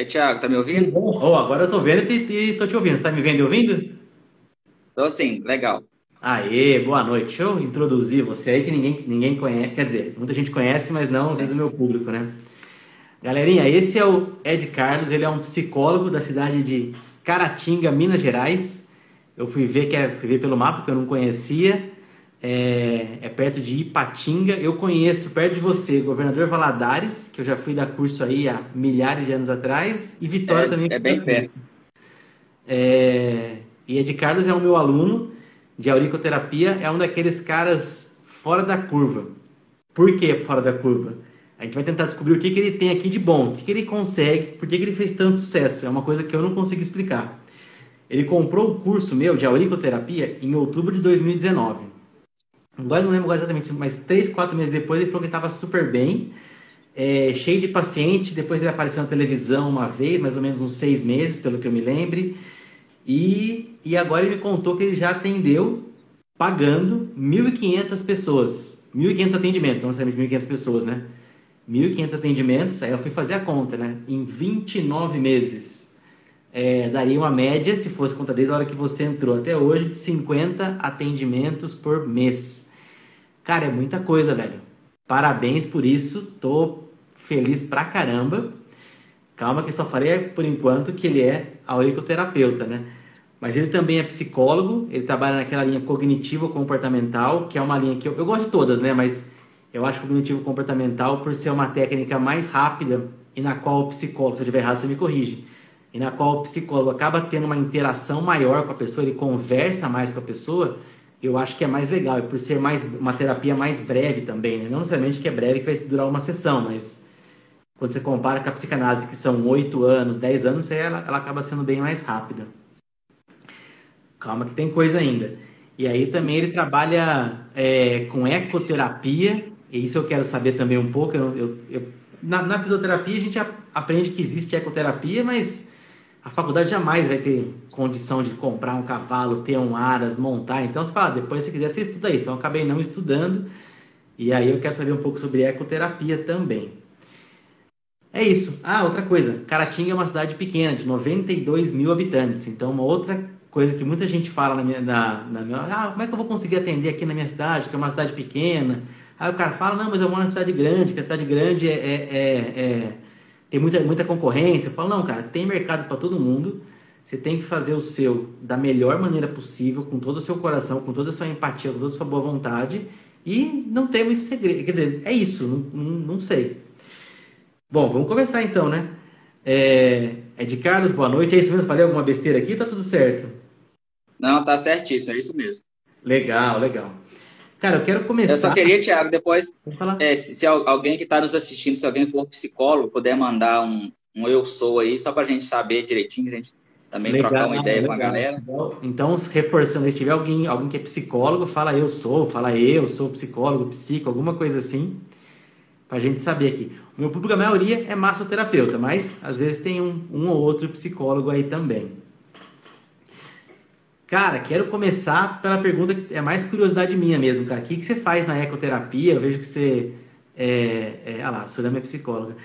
Aí, Thiago, tá me ouvindo? Oh, agora eu tô vendo e tô te ouvindo. Você tá me vendo e ouvindo? Tô sim, legal. Aê, boa noite. Deixa eu introduzir você aí que ninguém, ninguém conhece. Quer dizer, muita gente conhece, mas não às vezes o meu público, né? Galerinha, esse é o Ed Carlos, ele é um psicólogo da cidade de Caratinga, Minas Gerais. Eu fui ver que é, fui ver pelo mapa que eu não conhecia. É, é, perto de Ipatinga. Eu conheço perto de você, Governador Valadares, que eu já fui dar curso aí há milhares de anos atrás, e Vitória é, também. É bem perto. É, e Ed Carlos é o meu aluno de auriculoterapia é um daqueles caras fora da curva. Por que fora da curva? A gente vai tentar descobrir o que, que ele tem aqui de bom, o que, que ele consegue, por que, que ele fez tanto sucesso. É uma coisa que eu não consigo explicar. Ele comprou o curso meu de auriculoterapia em outubro de 2019. Agora não lembro agora exatamente, mas três, quatro meses depois ele falou que estava super bem, é, cheio de paciente. Depois ele apareceu na televisão uma vez, mais ou menos uns seis meses, pelo que eu me lembre. E, e agora ele me contou que ele já atendeu pagando 1.500 pessoas. 1.500 atendimentos, não necessariamente 1.500 pessoas, né? 1.500 atendimentos, aí eu fui fazer a conta, né? Em 29 meses. É, daria uma média, se fosse conta desde a hora que você entrou até hoje, de 50 atendimentos por mês. Cara, é muita coisa, velho. Parabéns por isso, tô feliz pra caramba. Calma que só falei por enquanto que ele é auriculoterapeuta, né? Mas ele também é psicólogo, ele trabalha naquela linha cognitivo-comportamental, que é uma linha que eu, eu gosto de todas, né? Mas eu acho cognitivo-comportamental por ser uma técnica mais rápida e na qual o psicólogo, se eu estiver errado, você me corrige, e na qual o psicólogo acaba tendo uma interação maior com a pessoa, ele conversa mais com a pessoa, eu acho que é mais legal, e por ser mais uma terapia mais breve também, né? Não necessariamente que é breve que vai durar uma sessão, mas quando você compara com a psicanálise, que são 8 anos, 10 anos, ela, ela acaba sendo bem mais rápida. Calma que tem coisa ainda. E aí também ele trabalha é, com ecoterapia, e isso eu quero saber também um pouco. Eu, eu, eu, na, na, fisioterapia a gente aprende que existe ecoterapia, mas a faculdade jamais vai ter condição de comprar um cavalo, ter um aras, montar. Então você fala, depois se quiser você estuda isso. Então eu acabei não estudando, e aí eu quero saber um pouco sobre ecoterapia também. É isso. Ah, outra coisa. Caratinga é uma cidade pequena, de 92 mil habitantes. Então, uma outra coisa que muita gente fala na minha, na, na minha... Ah, como é que eu vou conseguir atender aqui na minha cidade, que é uma cidade pequena? Aí o cara fala, não, mas eu moro na cidade grande, que a cidade grande é, é, é, é tem muita, muita concorrência. Eu falo, não, cara, tem mercado para todo mundo. Você tem que fazer o seu da melhor maneira possível, com todo o seu coração, com toda a sua empatia, com toda a sua boa vontade. E não tem muito segredo. Quer dizer, é isso, não, não, não sei. Bom, vamos começar então, né? É, é de Carlos, boa noite. É isso mesmo? Falei alguma besteira aqui? Tá tudo certo? Não, tá certíssimo, é isso mesmo. Legal, legal. Cara, eu quero começar. Eu só queria, Thiago, depois, é, se, se, alguém que está nos assistindo, se alguém for psicólogo, puder mandar um, um eu sou aí, só para a gente saber direitinho, a gente também legal, trocar uma ideia legal. com a galera. Então, reforçando, se tiver alguém, alguém que é psicólogo, fala eu sou, fala eu sou psicólogo, psico, alguma coisa assim para a gente saber aqui. O meu público, a maioria, é massoterapeuta, mas às vezes tem um, um ou outro psicólogo aí também. Cara, quero começar pela pergunta que é mais curiosidade minha mesmo, cara. O que, que você faz na ecoterapia? Eu vejo que você. É, é, ah lá, sou da minha psicóloga. O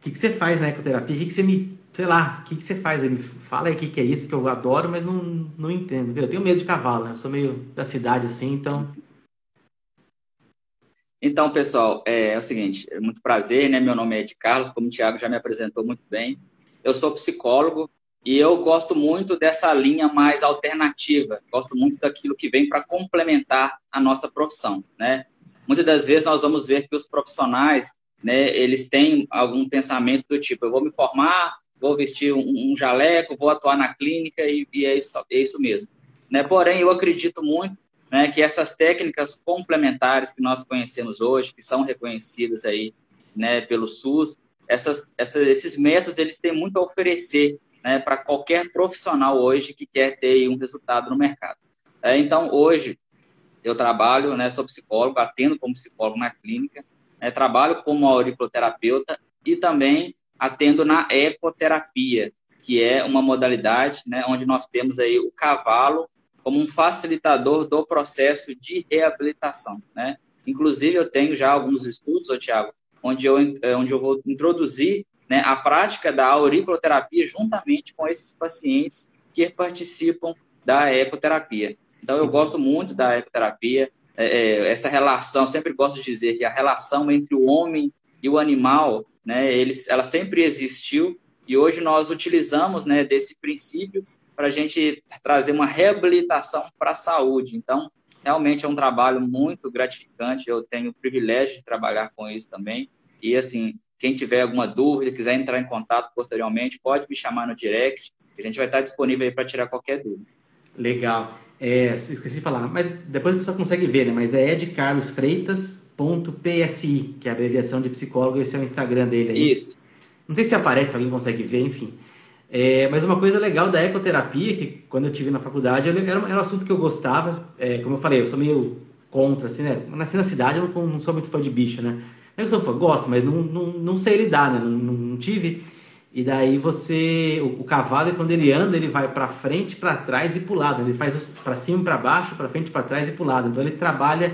que, que você faz na ecoterapia? O que, que você me. Sei lá, o que, que você faz? Me fala aí o que, que é isso que eu adoro, mas não, não entendo. Eu tenho medo de cavalo, né? Eu sou meio da cidade assim, então então, pessoal, é, é, o seguinte, é muito prazer, né? Meu nome é Ed Carlos, como o Thiago já me apresentou muito bem. Eu sou psicólogo e eu gosto muito dessa linha mais alternativa. Gosto muito daquilo que vem para complementar a nossa profissão, né? Muitas das vezes nós vamos ver que os profissionais, né, eles têm algum pensamento do tipo, eu vou me formar, vou vestir um, jaleco, vou atuar na clínica e, e é, isso, é isso mesmo. Né? Porém, eu acredito muito né, que essas técnicas complementares que nós conhecemos hoje, que são reconhecidas aí, né, pelo SUS, essas, esses métodos eles têm muito a oferecer né, para qualquer profissional hoje que quer ter um resultado no mercado. É, então, hoje, eu trabalho, né, sou psicólogo, atendo como psicólogo na clínica, né, trabalho como auriculoterapeuta e também atendo na ecoterapia, que é uma modalidade né, onde nós temos aí o cavalo como um facilitador do processo de reabilitação, né? Inclusive, eu tenho já alguns estudos, ô, onde eu, é, onde eu vou introduzir né, a prática da auriculoterapia juntamente com esses pacientes que participam da ecoterapia. Então, eu gosto muito da ecoterapia, é, é, essa relação, sempre gosto de dizer que a relação entre o homem e o animal, né, eles, ela sempre existiu e hoje nós utilizamos né, desse princípio para a gente trazer uma reabilitação para a saúde. Então, realmente é um trabalho muito gratificante. Eu tenho o privilégio de trabalhar com isso também. E, assim, quem tiver alguma dúvida, quiser entrar em contato posteriormente, pode me chamar no direct. A gente vai estar disponível aí para tirar qualquer dúvida. Legal. É, esqueci de falar, mas depois a pessoa consegue ver, né? Mas é edcarlosfreitas.psi, que é a abreviação de psicólogo, esse é o Instagram dele aí. Isso. Não sei se aparece, alguém consegue ver, enfim. É, mas uma coisa legal da ecoterapia, que quando eu tive na faculdade, era, era um assunto que eu gostava. É, como eu falei, eu sou meio contra, assim, né? Nasci na cidade, eu não, não sou muito fã de bicho, né? Não é que sou fã, gosto, mas não, não, não sei lidar, né? Não, não, não tive. E daí você, o, o cavalo, quando ele anda, ele vai para frente, para trás e para lado. Ele faz para cima, para baixo, para frente, para trás e para lado. Então ele trabalha,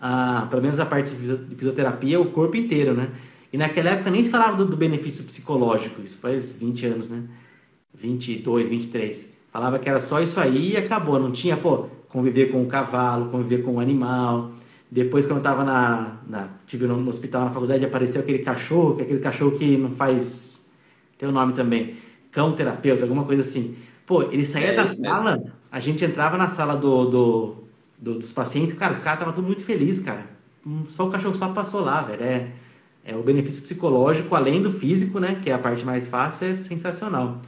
ah, pelo menos a parte de fisioterapia, o corpo inteiro, né? E naquela época nem se falava do, do benefício psicológico. Isso faz 20 anos, né? 22, 23. Falava que era só isso aí e acabou. Não tinha, pô, conviver com o cavalo, conviver com o animal. Depois, quando eu estava na, na, tive no, no hospital, na faculdade, apareceu aquele cachorro, que é aquele cachorro que não faz tem o um nome também, cão terapeuta, alguma coisa assim. Pô, ele saía é da sala, mesmo. a gente entrava na sala do, do, do, dos pacientes, cara, os caras estavam tudo muito felizes, cara. Hum, só o cachorro só passou lá, velho. É, é o benefício psicológico, além do físico, né, que é a parte mais fácil, é sensacional.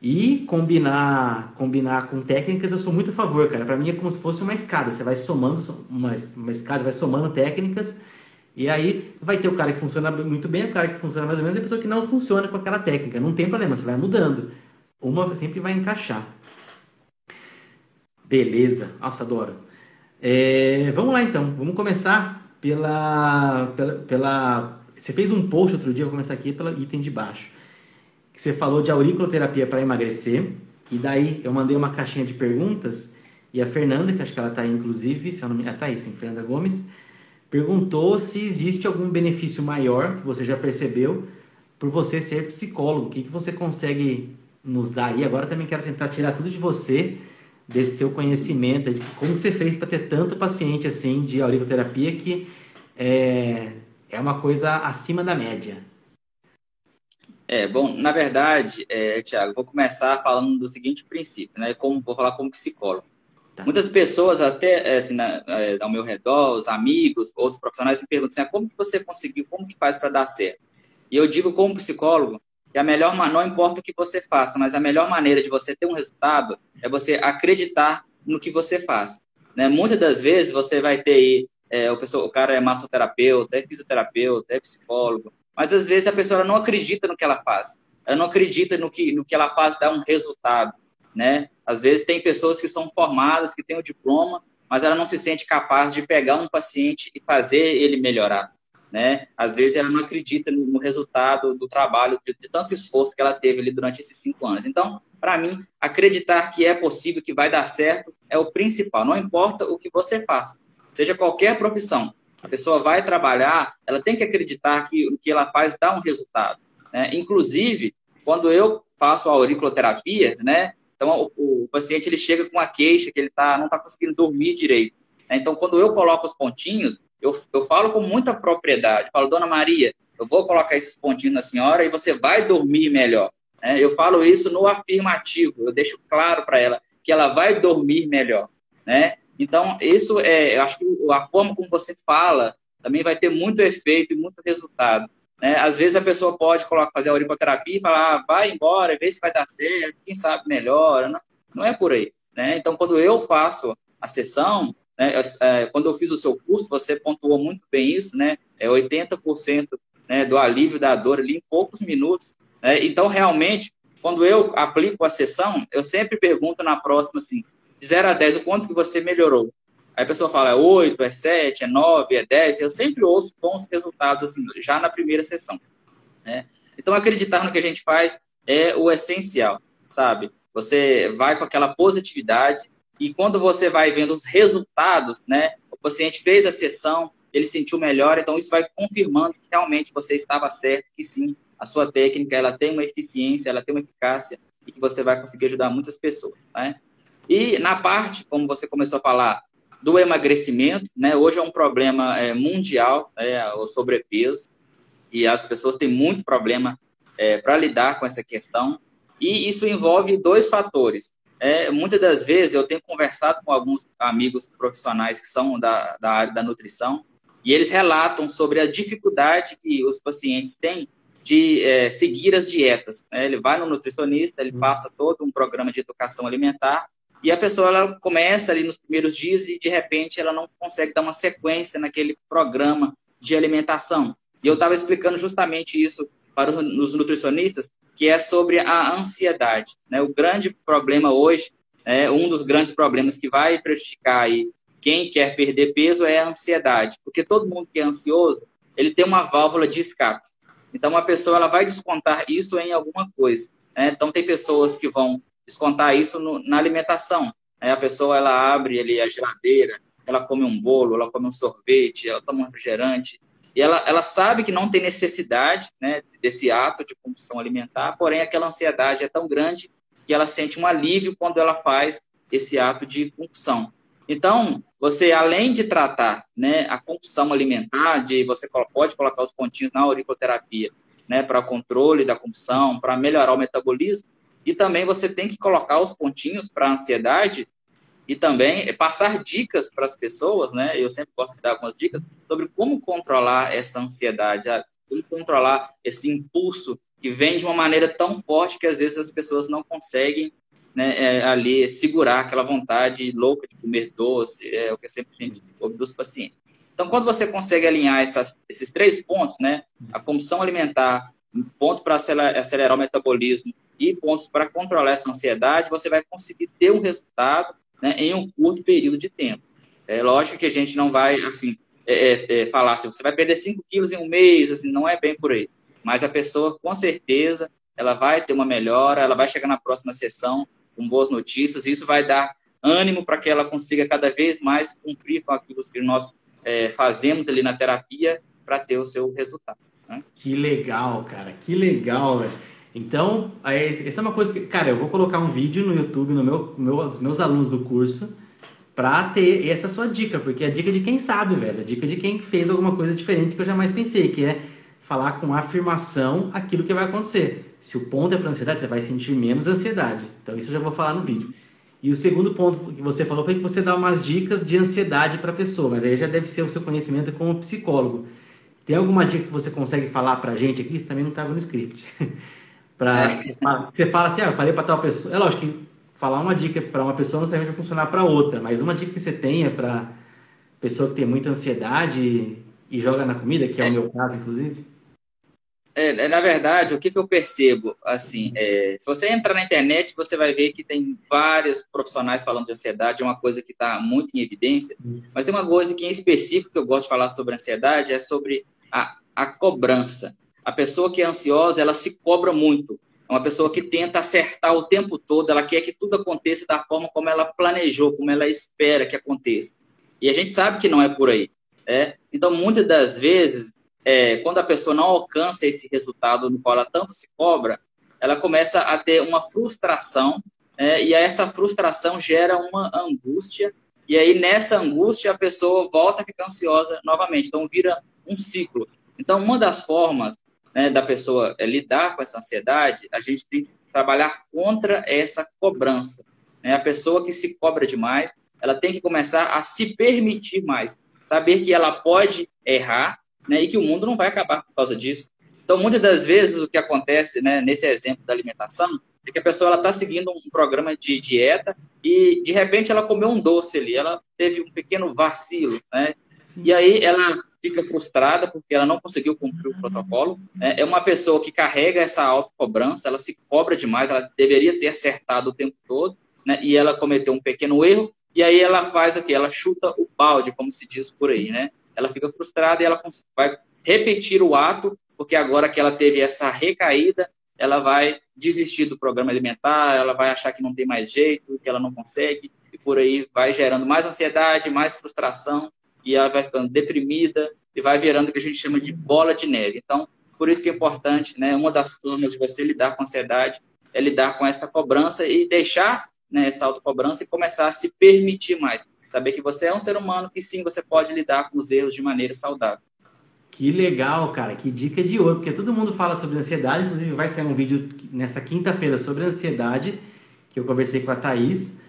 E combinar, combinar com técnicas, eu sou muito a favor, cara. Para mim é como se fosse uma escada. Você vai somando uma, uma escada, vai somando técnicas e aí vai ter o cara que funciona muito bem, o cara que funciona mais ou menos, e a pessoa que não funciona com aquela técnica. Não tem problema, você vai mudando. Uma sempre vai encaixar. Beleza. Nossa, adoro. É, vamos lá então. Vamos começar pela, pela, pela. Você fez um post outro dia, vou começar aqui pelo item de baixo. Que você falou de auriculoterapia para emagrecer. E daí eu mandei uma caixinha de perguntas. E a Fernanda, que acho que ela está aí, inclusive, se eu não me. Ah, tá aí, sim, Fernanda Gomes perguntou se existe algum benefício maior que você já percebeu por você ser psicólogo. O que, que você consegue nos dar aí? Agora também quero tentar tirar tudo de você, desse seu conhecimento, de como você fez para ter tanto paciente assim de auriculoterapia que é, é uma coisa acima da média. É, bom, na verdade, é, Tiago, vou começar falando do seguinte princípio, né? Como, vou falar como psicólogo. Tá. Muitas pessoas, até é, assim, na, é, ao meu redor, os amigos, outros profissionais, me perguntam assim, ah, como que você conseguiu, como que faz para dar certo? E eu digo como psicólogo que a melhor, não importa o que você faça, mas a melhor maneira de você ter um resultado é você acreditar no que você faz. Né? Muitas das vezes você vai ter aí, é, o, pessoa, o cara é massoterapeuta, é fisioterapeuta, é psicólogo, mas às vezes a pessoa não acredita no que ela faz. Ela não acredita no que, no que ela faz dar um resultado né? Às vezes tem pessoas que são formadas, que têm o diploma, mas ela não se sente capaz de pegar um paciente e fazer ele melhorar, né? Às vezes ela não acredita no resultado do trabalho, de, de tanto esforço que ela teve ali durante esses cinco anos. Então, para mim, acreditar que é possível, que vai dar certo, é o principal. Não importa o que você faça, seja qualquer profissão. Pessoa vai trabalhar, ela tem que acreditar que o que ela faz dá um resultado. Né? Inclusive, quando eu faço a auriculoterapia, né, então, o, o paciente ele chega com a queixa que ele tá, não está conseguindo dormir direito. Né? Então, quando eu coloco os pontinhos, eu, eu falo com muita propriedade. Eu falo, Dona Maria, eu vou colocar esses pontinhos na senhora e você vai dormir melhor. Né? Eu falo isso no afirmativo. Eu deixo claro para ela que ela vai dormir melhor. Né? Então, isso é, eu acho que a forma como você fala também vai ter muito efeito e muito resultado. Né? Às vezes a pessoa pode colocar, fazer a auriculoterapia e falar, ah, vai embora, vê se vai dar certo, quem sabe melhora. Não, não é por aí. Né? Então, quando eu faço a sessão, né, é, quando eu fiz o seu curso, você pontuou muito bem isso, né? É 80% né, do alívio da dor ali em poucos minutos. Né? Então, realmente, quando eu aplico a sessão, eu sempre pergunto na próxima assim, de 0 a 10, o quanto que você melhorou? Aí a pessoa fala, é 8, é 7, é 9, é 10. Eu sempre ouço bons resultados, assim, já na primeira sessão. Né? Então, acreditar no que a gente faz é o essencial, sabe? Você vai com aquela positividade e quando você vai vendo os resultados, né? O paciente fez a sessão, ele sentiu melhor, então isso vai confirmando que realmente você estava certo, que sim, a sua técnica ela tem uma eficiência, ela tem uma eficácia e que você vai conseguir ajudar muitas pessoas. Né? E na parte, como você começou a falar, do emagrecimento, né? Hoje é um problema é, mundial, é, o sobrepeso, e as pessoas têm muito problema é, para lidar com essa questão. E isso envolve dois fatores. É, muitas das vezes eu tenho conversado com alguns amigos profissionais que são da, da área da nutrição e eles relatam sobre a dificuldade que os pacientes têm de é, seguir as dietas. Né? Ele vai no nutricionista, ele passa todo um programa de educação alimentar e a pessoa ela começa ali nos primeiros dias e de repente ela não consegue dar uma sequência naquele programa de alimentação. E eu estava explicando justamente isso para os nutricionistas, que é sobre a ansiedade. Né? O grande problema hoje, é, um dos grandes problemas que vai prejudicar aí quem quer perder peso é a ansiedade, porque todo mundo que é ansioso, ele tem uma válvula de escape. Então, uma pessoa ela vai descontar isso em alguma coisa. Né? Então, tem pessoas que vão descontar isso no, na alimentação. A pessoa ela abre ali a geladeira, ela come um bolo, ela come um sorvete, ela toma um refrigerante, e ela, ela sabe que não tem necessidade né, desse ato de compulsão alimentar, porém aquela ansiedade é tão grande que ela sente um alívio quando ela faz esse ato de compulsão. Então, você, além de tratar né, a compulsão alimentar, de você pode colocar os pontinhos na auriculoterapia né, para controle da compulsão, para melhorar o metabolismo, e também você tem que colocar os pontinhos para a ansiedade e também passar dicas para as pessoas, né? Eu sempre gosto de dar algumas dicas sobre como controlar essa ansiedade, como controlar esse impulso que vem de uma maneira tão forte que às vezes as pessoas não conseguem né, é, ali segurar aquela vontade louca de comer doce, é o que sempre a gente ouve dos pacientes. Então, quando você consegue alinhar essas, esses três pontos, né, a compulsão alimentar, ponto para acelerar, o metabolismo e pontos para controlar essa ansiedade, você vai conseguir ter um resultado né, em um curto período de tempo. É lógico que a gente não vai, assim, é, é, é falar assim, você vai perder 5 quilos em um mês, assim, não é bem por aí. Mas a pessoa, com certeza, ela vai ter uma melhora, ela vai chegar na próxima sessão com boas notícias, e isso vai dar ânimo para que ela consiga cada vez mais cumprir com aquilo que nós é, fazemos ali na terapia para ter o seu resultado. Que legal, cara, que legal, velho. Então, essa é uma coisa que, cara, eu vou colocar um vídeo no YouTube no meu, meu dos meus alunos do curso para ter essa sua dica, porque é a dica de quem sabe, velho, a dica de quem fez alguma coisa diferente que eu jamais pensei, que é falar com afirmação aquilo que vai acontecer. Se o ponto é para ansiedade, você vai sentir menos ansiedade. Então, isso eu já vou falar no vídeo. E o segundo ponto que você falou foi que você dá umas dicas de ansiedade para pessoa, mas aí já deve ser o seu conhecimento como psicólogo. Tem alguma dica que você consegue falar para a gente aqui? Isso também não estava no script. Pra, é. Você fala assim, ah, eu falei para tal pessoa. É lógico que falar uma dica para uma pessoa não necessariamente vai funcionar para outra, mas uma dica que você tenha para pessoa que tem muita ansiedade e joga na comida, que é, é. o meu caso, inclusive. É, é, na verdade, o que, que eu percebo, assim, é, se você entrar na internet, você vai ver que tem vários profissionais falando de ansiedade, é uma coisa que está muito em evidência, uhum. mas tem uma coisa que em específico que eu gosto de falar sobre ansiedade, é sobre a, a cobrança. A pessoa que é ansiosa, ela se cobra muito. É uma pessoa que tenta acertar o tempo todo, ela quer que tudo aconteça da forma como ela planejou, como ela espera que aconteça. E a gente sabe que não é por aí. É? Então, muitas das vezes, é, quando a pessoa não alcança esse resultado no qual ela tanto se cobra, ela começa a ter uma frustração, é, e essa frustração gera uma angústia, e aí nessa angústia a pessoa volta a ficar ansiosa novamente. Então, vira um ciclo. Então, uma das formas né, da pessoa é, lidar com essa ansiedade, a gente tem que trabalhar contra essa cobrança. Né? A pessoa que se cobra demais, ela tem que começar a se permitir mais, saber que ela pode errar né, e que o mundo não vai acabar por causa disso. Então, muitas das vezes, o que acontece né, nesse exemplo da alimentação é que a pessoa está seguindo um programa de dieta e, de repente, ela comeu um doce ali, ela teve um pequeno vacilo, né? E aí ela fica frustrada porque ela não conseguiu cumprir o protocolo. É, é uma pessoa que carrega essa autocobrança, ela se cobra demais, ela deveria ter acertado o tempo todo, né? E ela cometeu um pequeno erro, e aí ela faz aqui, ela chuta o balde, como se diz por aí, né? Ela fica frustrada e ela vai repetir o ato, porque agora que ela teve essa recaída, ela vai desistir do programa alimentar, ela vai achar que não tem mais jeito, que ela não consegue, e por aí vai gerando mais ansiedade, mais frustração, e ela vai ficando deprimida e vai virando o que a gente chama de bola de neve. Então, Por isso que é importante, né? Uma das formas de você lidar com a ansiedade é lidar com essa cobrança e deixar né, essa autocobrança e começar a se permitir mais. Saber que você é um ser humano que sim, você pode lidar com os erros de maneira saudável. Que legal, cara, que dica de ouro, porque todo mundo fala sobre ansiedade, inclusive vai sair um vídeo nessa quinta-feira sobre ansiedade, que eu conversei com a Thaís,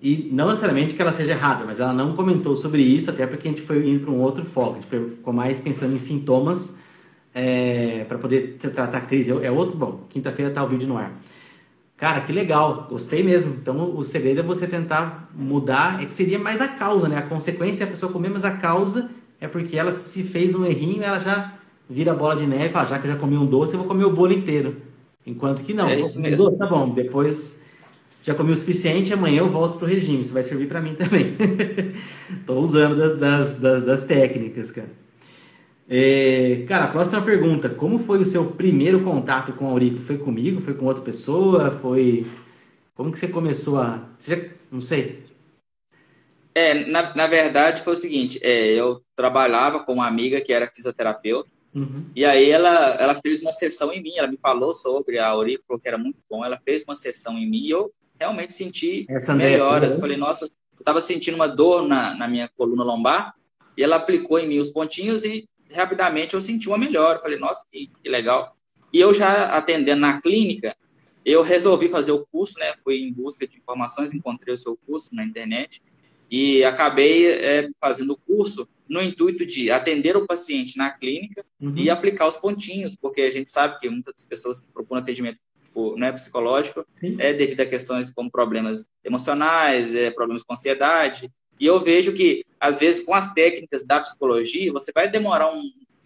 e não necessariamente que ela seja errada, mas ela não comentou sobre isso, até porque a gente foi indo para um outro foco, a gente ficou mais pensando em sintomas é, para poder tratar a crise. É outro, bom, quinta-feira está o vídeo no ar. Cara, que legal, gostei mesmo. Então, o segredo é você tentar mudar, é que seria mais a causa, né? A consequência é a pessoa comer, mas a causa é porque ela se fez um errinho, ela já vira bola de neve, fala, já que eu já comi um doce, eu vou comer o bolo inteiro. Enquanto que não, é isso mesmo. Doce, tá bom, depois já comi o suficiente, amanhã eu volto pro regime, isso vai servir para mim também. Tô usando das, das, das técnicas, cara. É, cara, a próxima pergunta. Como foi o seu primeiro contato com a Aurico? Foi comigo? Foi com outra pessoa? Foi... Como que você começou a... Você já... Não sei. É, na, na verdade foi o seguinte, é, eu trabalhava com uma amiga que era fisioterapeuta, uhum. e aí ela, ela fez uma sessão em mim, ela me falou sobre a falou que era muito bom, ela fez uma sessão em mim e eu realmente senti Essa melhoras. Eu falei, nossa, eu estava sentindo uma dor na, na minha coluna lombar, e ela aplicou em mim os pontinhos e rapidamente eu senti uma melhora. falei, nossa, que, que, legal. E eu já atendendo na clínica, eu resolvi fazer o curso, né? Fui em busca de informações, encontrei o seu curso na internet e acabei é, fazendo o curso no intuito de atender o paciente na clínica uhum. e aplicar os pontinhos, porque a gente sabe que muitas pessoas procuram atendimento né, psicológico Sim. é devido a questões como problemas emocionais, é, problemas com ansiedade, e eu vejo que, às vezes, com as técnicas da psicologia, você vai demorar um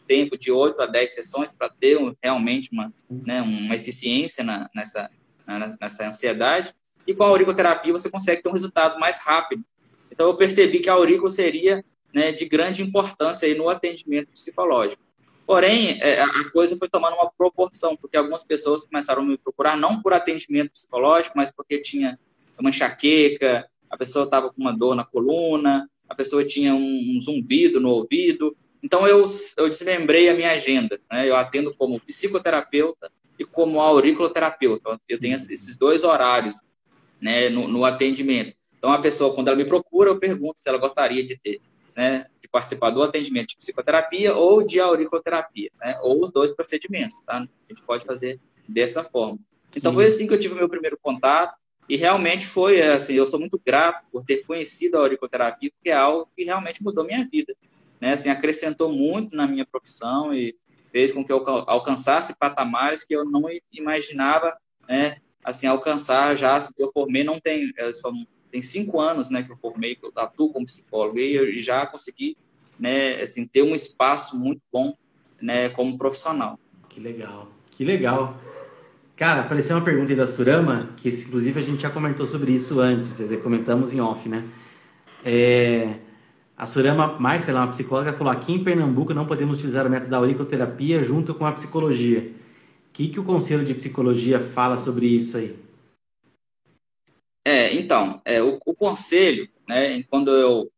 tempo de 8 a 10 sessões para ter um, realmente uma, né, uma eficiência na, nessa, na, nessa ansiedade. E com a auriculoterapia você consegue ter um resultado mais rápido. Então, eu percebi que a aurícula seria né, de grande importância aí no atendimento psicológico. Porém, é, a coisa foi tomando uma proporção, porque algumas pessoas começaram a me procurar não por atendimento psicológico, mas porque tinha uma enxaqueca, a pessoa estava com uma dor na coluna, a pessoa tinha um, zumbido no ouvido. Então, eu, eu desmembrei a minha agenda. Né? Eu atendo como psicoterapeuta e como auriculoterapeuta. Eu tenho esses dois horários né, no, no atendimento. Então, a pessoa, quando ela me procura, eu pergunto se ela gostaria de ter, né, participar do atendimento de psicoterapia ou de auriculoterapia, né, ou os dois procedimentos, tá? A gente pode fazer dessa forma. Então, Sim. foi assim que eu tive o meu primeiro contato. E realmente foi, assim, eu sou muito grato por ter conhecido a auriculoterapia, porque é algo que realmente mudou minha vida. Né? Assim, acrescentou muito na minha profissão e fez com que eu alcançasse patamares que eu não imaginava né, assim, alcançar já. Eu formei, não tem, só tem cinco anos né, que eu formei, que eu atuo como psicólogo, e eu já consegui né, assim, ter um espaço muito bom né, como profissional. Que legal, que legal. Cara, apareceu uma pergunta aí da Surama, que inclusive a gente já comentou sobre isso antes, quer dizer, comentamos em off, né? É, a Surama Marques, ela é uma psicóloga, falou: aqui em Pernambuco não podemos utilizar o método da auriculoterapia junto com a psicologia. O que, que o Conselho de Psicologia fala sobre isso aí? É, então, é, o, o, conselho, né, quando eu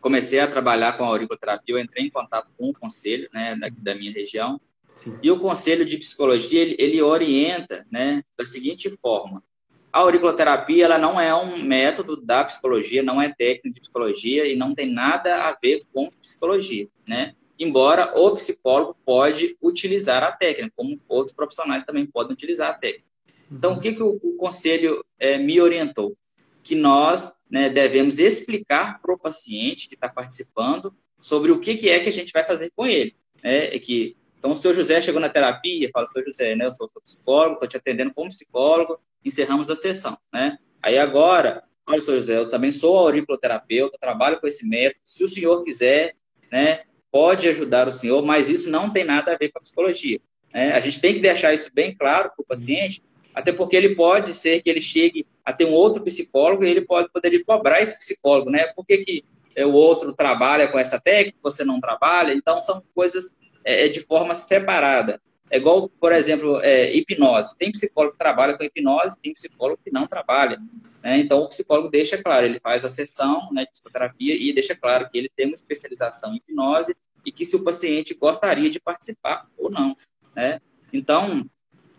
comecei a trabalhar com a auriculoterapia, eu entrei em contato com o conselho né, da, da minha região Sim. E o Conselho de Psicologia, ele, ele orienta né, da seguinte forma. A auriculoterapia ela não é um método da psicologia, não é técnica de psicologia e não tem nada a ver com psicologia, né? Embora o psicólogo pode utilizar a técnica, como outros profissionais também podem utilizar a técnica. Então, o que, que o, o conselho é, me orientou? Que nós né, devemos explicar para o paciente que está participando sobre o que, que é que a gente vai fazer com ele. Né? que então, o seu José chegou na terapia, fala, seu José, né, eu sou psicólogo, estou te atendendo como psicólogo, encerramos a sessão, né? Aí agora, olha, seu José, eu também sou auriculoterapeuta, trabalho com esse método, se o senhor quiser, né, pode ajudar o senhor, mas isso não tem nada a ver com a psicologia. Né? A gente tem que deixar isso bem claro para o paciente, até porque ele pode ser que ele chegue a ter um outro psicólogo e ele pode poder cobrar esse psicólogo, né? Por que, que é, o outro trabalha com essa técnica, você não trabalha? Então, são coisas é, é, de forma separada. É igual, por exemplo, é, hipnose. Tem psicólogo que trabalha com hipnose, tem psicólogo que não trabalha. Né? Então, o psicólogo deixa claro, ele faz a sessão né, de psicoterapia e deixa claro que ele tem uma especialização em hipnose e que se o paciente gostaria de participar ou não. Né? Então,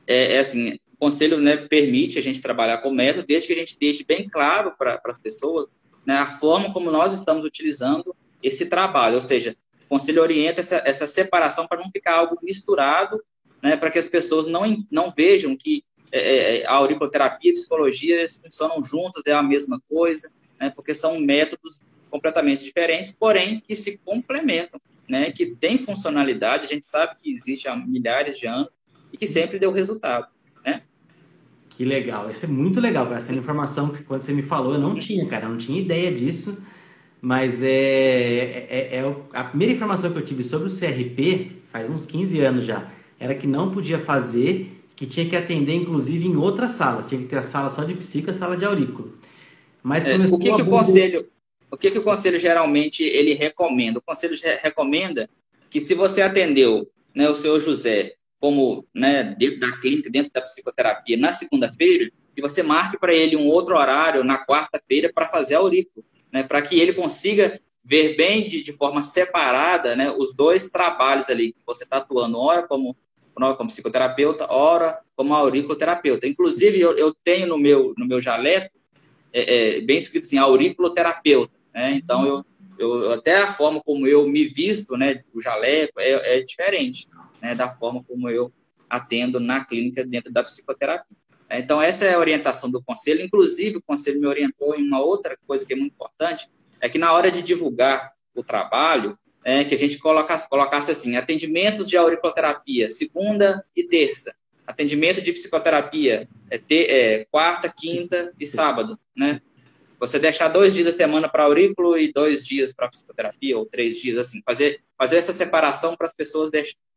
é, é assim, conselho né, permite a gente trabalhar com método, desde que a gente deixe bem claro para as pessoas né, a forma como nós estamos utilizando esse trabalho, ou seja, o conselho orienta essa, essa separação para não ficar algo misturado, né, para que as pessoas não, não vejam que é, é a auriculoterapia e a psicologia funcionam juntas, é a mesma coisa, né, porque são métodos completamente diferentes, porém que se complementam, né, que tem funcionalidade, a gente sabe que existe há milhares de anos e que sempre deu resultado? Que legal, isso é muito legal, cara. Essa informação que quando você me falou eu não tinha, cara, eu não tinha ideia disso, mas é, é, é, é a primeira informação que eu tive sobre o CRP faz uns 15 anos já, era que não podia fazer, que tinha que atender inclusive em outras salas, tinha que ter a sala só de psico, a sala de aurículo. Mas é, o que, que o conselho, o que, que o conselho geralmente ele recomenda? O conselho recomenda que se você atendeu né, o senhor José como né, dentro da clínica, dentro da psicoterapia, na segunda-feira, que você marque para ele um outro horário na quarta-feira para fazer a aurícula, né, para que ele consiga ver bem de, de forma separada né, os dois trabalhos ali, que você está atuando, ora como, como psicoterapeuta, ora como auriculoterapeuta. Inclusive, eu, eu tenho no meu, no meu jaleco, é, é, bem escrito assim, auriculoterapeuta. Né? Então, eu, eu, até a forma como eu me visto, né, o jaleco, é, é diferente né, da forma como eu atendo na clínica dentro da psicoterapia. Então, essa é a orientação do conselho. Inclusive, o conselho me orientou em uma outra coisa que é muito importante, é que na hora de divulgar o trabalho, é, que a gente colocasse, colocasse assim, atendimentos de auriculoterapia, segunda e terça, atendimento de psicoterapia, é, ter, é quarta, quinta e sábado, né? Você deixar dois dias da semana para aurículo e dois dias para psicoterapia, ou três dias, assim, fazer, fazer essa separação para as pessoas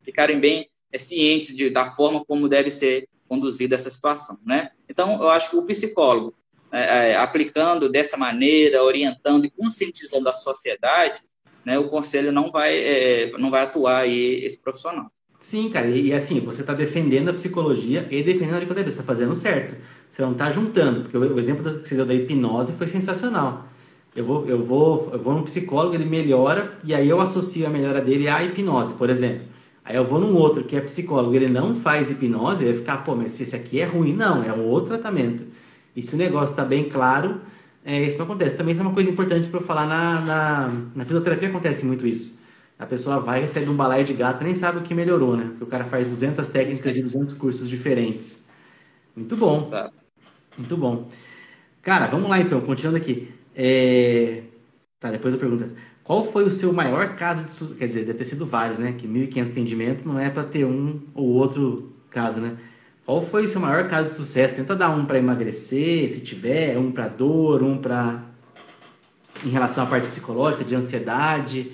ficarem bem é, cientes de, da forma como deve ser conduzida essa situação, né? Então, eu acho que o psicólogo, é, é, aplicando dessa maneira, orientando e conscientizando a sociedade, né, o conselho não vai, é, não vai atuar aí esse profissional. Sim, cara, e, e assim, você está defendendo a psicologia e defendendo a auriculoterapia, você está fazendo certo. Você não está juntando, porque o, exemplo que você deu da hipnose foi sensacional. Eu vou, eu vou, eu vou num psicólogo, ele melhora, e aí eu associo a melhora dele à hipnose, por exemplo. Aí eu vou num outro que é psicólogo, ele não faz hipnose, ele vai ficar, pô, mas esse aqui é ruim. Não, é um outro tratamento. E se o negócio está bem claro, é, isso não acontece. Também isso é uma coisa importante para falar na, na, na fisioterapia, acontece muito isso. A pessoa vai, recebe um balaio de gato, nem sabe o que melhorou, né? Porque o cara faz 200 técnicas de 200 cursos diferentes. Muito bom. Exato. Muito bom. Cara, vamos lá então, continuando aqui. É... Tá, depois eu pergunto. Qual foi o seu maior caso de sucesso? Quer dizer, deve ter sido vários, né? Que 1.500 atendimentos não é para ter um ou outro caso, né? Qual foi o seu maior caso de sucesso? Tenta dar um para emagrecer, se tiver, um para dor, um para em relação à parte psicológica, de ansiedade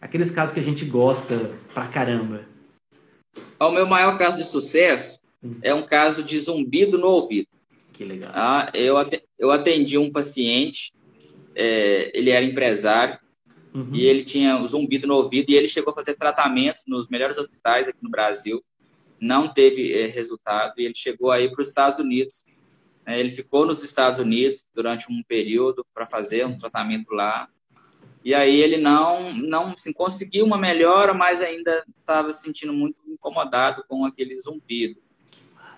aqueles casos que a gente gosta pra caramba? O meu maior caso de sucesso hum. é um caso de zumbido no ouvido. Que legal. Ah, eu atendi um paciente, é, ele era empresário, uhum. e ele tinha o zumbido no ouvido, e ele chegou a fazer tratamentos nos melhores hospitais aqui no Brasil, não teve é, resultado, e ele chegou aí para os Estados Unidos. É, ele ficou nos Estados Unidos durante um período para fazer um tratamento lá, e aí ele não, não assim, conseguiu uma melhora, mas ainda estava se sentindo muito incomodado com aquele zumbido.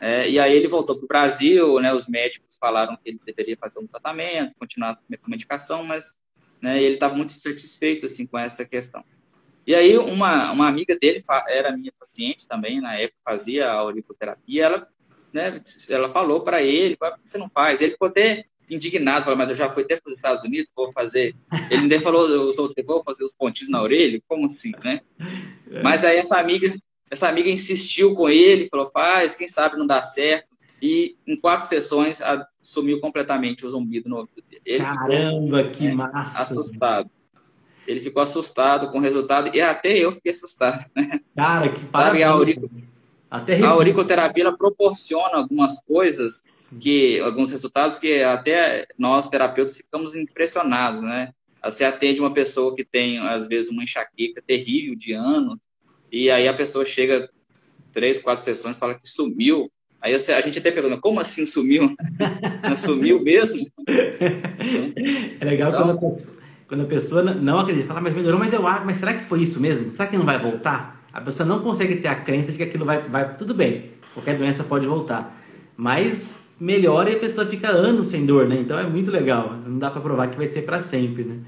É, e aí ele voltou para o Brasil, né, os médicos falaram que ele deveria fazer um tratamento, continuar com medicação, mas né, ele estava muito satisfeito assim, com essa questão. E aí uma, uma amiga dele era minha paciente também, na época fazia a auriculoterapia, ela, né, ela falou para ele, por que você não faz? Ele ficou até indignado, falou, mas eu já fui até para os Estados Unidos, vou fazer. Ele ainda falou, eu vou fazer os pontinhos na orelha, como assim, né? É. Mas aí essa amiga, essa amiga insistiu com ele, falou, faz, quem sabe não dá certo. E em quatro sessões sumiu completamente o zumbido no ouvido dele. Ele Caramba, ficou, que né, massa! Assustado. Ele ficou assustado com o resultado, e até eu fiquei assustado, né? Cara, que parabéns. Sabe, a, auric... até a auriculoterapia proporciona algumas coisas que alguns resultados que até nós terapeutas ficamos impressionados, né? Você atende uma pessoa que tem às vezes uma enxaqueca terrível de ano e aí a pessoa chega três, quatro sessões fala que sumiu. Aí a gente até pergunta, como assim sumiu? sumiu mesmo? É legal então, quando, a pessoa, quando a pessoa não acredita, fala, mas melhorou, mas eu acho, mas será que foi isso mesmo? Será que não vai voltar? a pessoa não consegue ter a crença de que aquilo vai, vai tudo bem, qualquer doença pode voltar. Mas melhora e a pessoa fica anos sem dor, né? Então é muito legal. Não dá para provar que vai ser para sempre, né?